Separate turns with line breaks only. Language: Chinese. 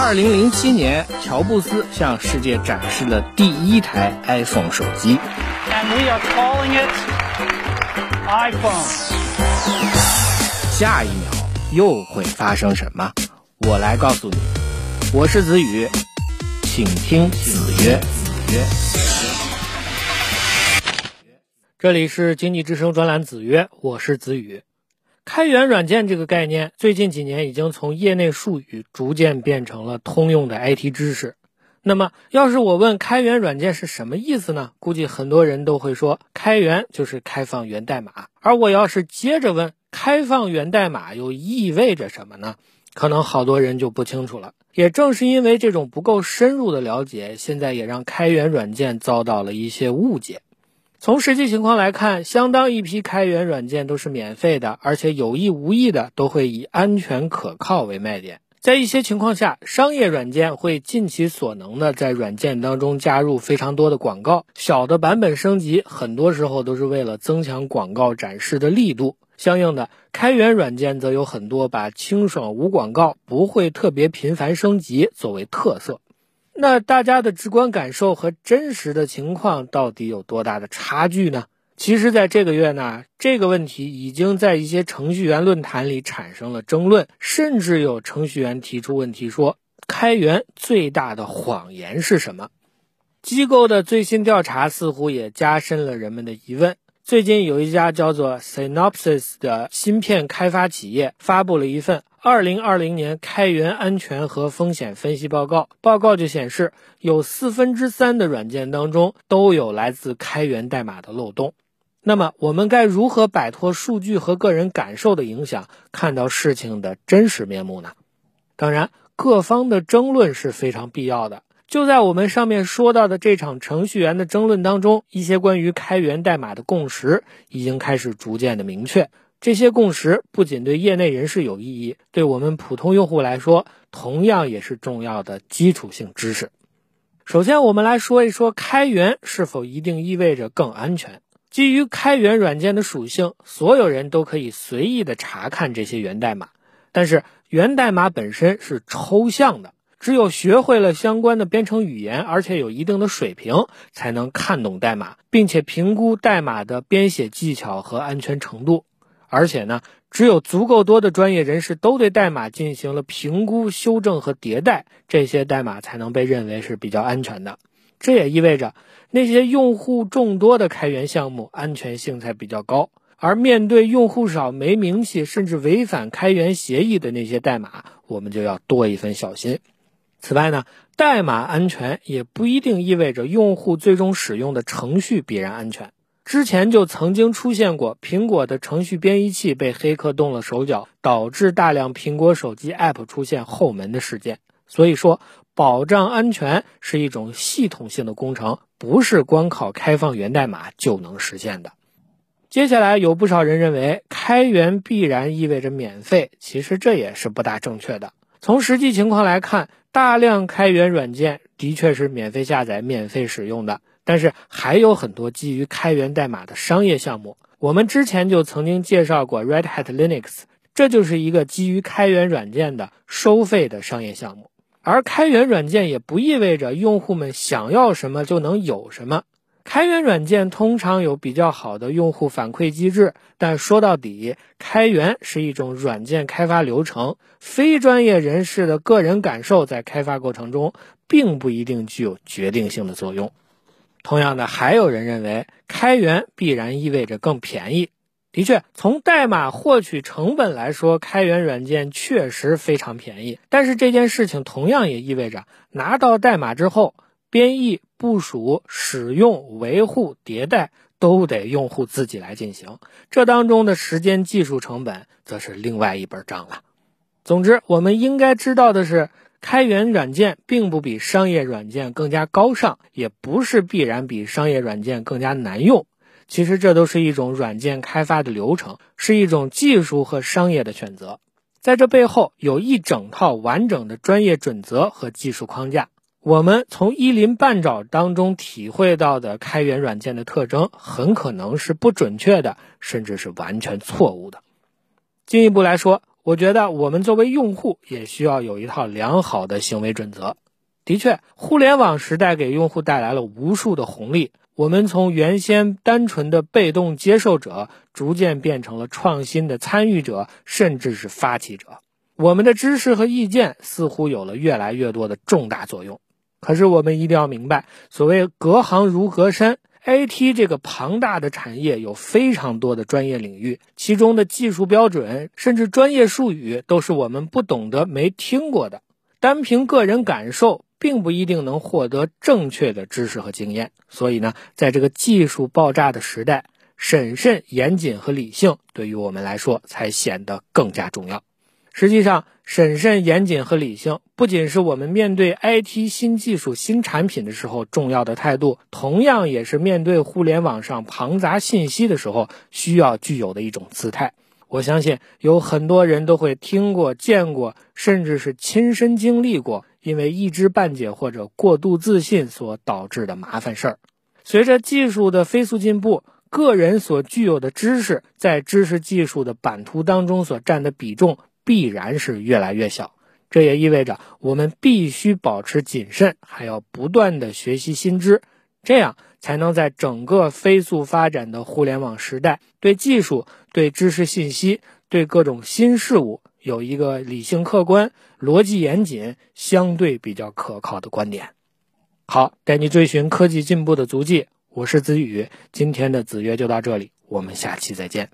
二零零七年，乔布斯向世界展示了第一台 iPhone 手机。
And we are calling it iPhone.
下一秒又会发生什么？我来告诉你。我是子宇，请听子曰。子曰。这里是经济之声专栏子曰，我是子宇。开源软件这个概念，最近几年已经从业内术语逐渐变成了通用的 IT 知识。那么，要是我问开源软件是什么意思呢？估计很多人都会说，开源就是开放源代码。而我要是接着问，开放源代码又意味着什么呢？可能好多人就不清楚了。也正是因为这种不够深入的了解，现在也让开源软件遭到了一些误解。从实际情况来看，相当一批开源软件都是免费的，而且有意无意的都会以安全可靠为卖点。在一些情况下，商业软件会尽其所能的在软件当中加入非常多的广告，小的版本升级，很多时候都是为了增强广告展示的力度。相应的，开源软件则有很多把清爽无广告、不会特别频繁升级作为特色。那大家的直观感受和真实的情况到底有多大的差距呢？其实，在这个月呢，这个问题已经在一些程序员论坛里产生了争论，甚至有程序员提出问题说：开源最大的谎言是什么？机构的最新调查似乎也加深了人们的疑问。最近有一家叫做 Synopsys 的芯片开发企业发布了一份二零二零年开源安全和风险分析报告。报告就显示，有四分之三的软件当中都有来自开源代码的漏洞。那么，我们该如何摆脱数据和个人感受的影响，看到事情的真实面目呢？当然，各方的争论是非常必要的。就在我们上面说到的这场程序员的争论当中，一些关于开源代码的共识已经开始逐渐的明确。这些共识不仅对业内人士有意义，对我们普通用户来说，同样也是重要的基础性知识。首先，我们来说一说开源是否一定意味着更安全。基于开源软件的属性，所有人都可以随意的查看这些源代码，但是源代码本身是抽象的。只有学会了相关的编程语言，而且有一定的水平，才能看懂代码，并且评估代码的编写技巧和安全程度。而且呢，只有足够多的专业人士都对代码进行了评估、修正和迭代，这些代码才能被认为是比较安全的。这也意味着，那些用户众多的开源项目安全性才比较高。而面对用户少、没名气，甚至违反开源协议的那些代码，我们就要多一分小心。此外呢，代码安全也不一定意味着用户最终使用的程序必然安全。之前就曾经出现过苹果的程序编译器被黑客动了手脚，导致大量苹果手机 App 出现后门的事件。所以说，保障安全是一种系统性的工程，不是光靠开放源代码就能实现的。接下来有不少人认为开源必然意味着免费，其实这也是不大正确的。从实际情况来看，大量开源软件的确是免费下载、免费使用的，但是还有很多基于开源代码的商业项目。我们之前就曾经介绍过 Red Hat Linux，这就是一个基于开源软件的收费的商业项目。而开源软件也不意味着用户们想要什么就能有什么。开源软件通常有比较好的用户反馈机制，但说到底，开源是一种软件开发流程，非专业人士的个人感受在开发过程中并不一定具有决定性的作用。同样的，还有人认为开源必然意味着更便宜。的确，从代码获取成本来说，开源软件确实非常便宜。但是这件事情同样也意味着，拿到代码之后，编译、部署、使用、维护、迭代都得用户自己来进行，这当中的时间、技术成本则是另外一本账了。总之，我们应该知道的是，开源软件并不比商业软件更加高尚，也不是必然比商业软件更加难用。其实这都是一种软件开发的流程，是一种技术和商业的选择。在这背后有一整套完整的专业准则和技术框架。我们从一鳞半爪当中体会到的开源软件的特征，很可能是不准确的，甚至是完全错误的。进一步来说，我觉得我们作为用户也需要有一套良好的行为准则。的确，互联网时代给用户带来了无数的红利。我们从原先单纯的被动接受者，逐渐变成了创新的参与者，甚至是发起者。我们的知识和意见似乎有了越来越多的重大作用。可是，我们一定要明白，所谓隔行如隔山。IT 这个庞大的产业有非常多的专业领域，其中的技术标准甚至专业术语都是我们不懂得、没听过的。单凭个人感受，并不一定能获得正确的知识和经验。所以呢，在这个技术爆炸的时代，审慎、严谨和理性对于我们来说才显得更加重要。实际上，审慎、严谨和理性不仅是我们面对 IT 新技术、新产品的时候重要的态度，同样也是面对互联网上庞杂信息的时候需要具有的一种姿态。我相信有很多人都会听过、见过，甚至是亲身经历过，因为一知半解或者过度自信所导致的麻烦事儿。随着技术的飞速进步，个人所具有的知识在知识技术的版图当中所占的比重。必然是越来越小，这也意味着我们必须保持谨慎，还要不断的学习新知，这样才能在整个飞速发展的互联网时代，对技术、对知识信息、对各种新事物有一个理性客观、逻辑严谨、相对比较可靠的观点。好，带你追寻科技进步的足迹，我是子宇，今天的子曰就到这里，我们下期再见。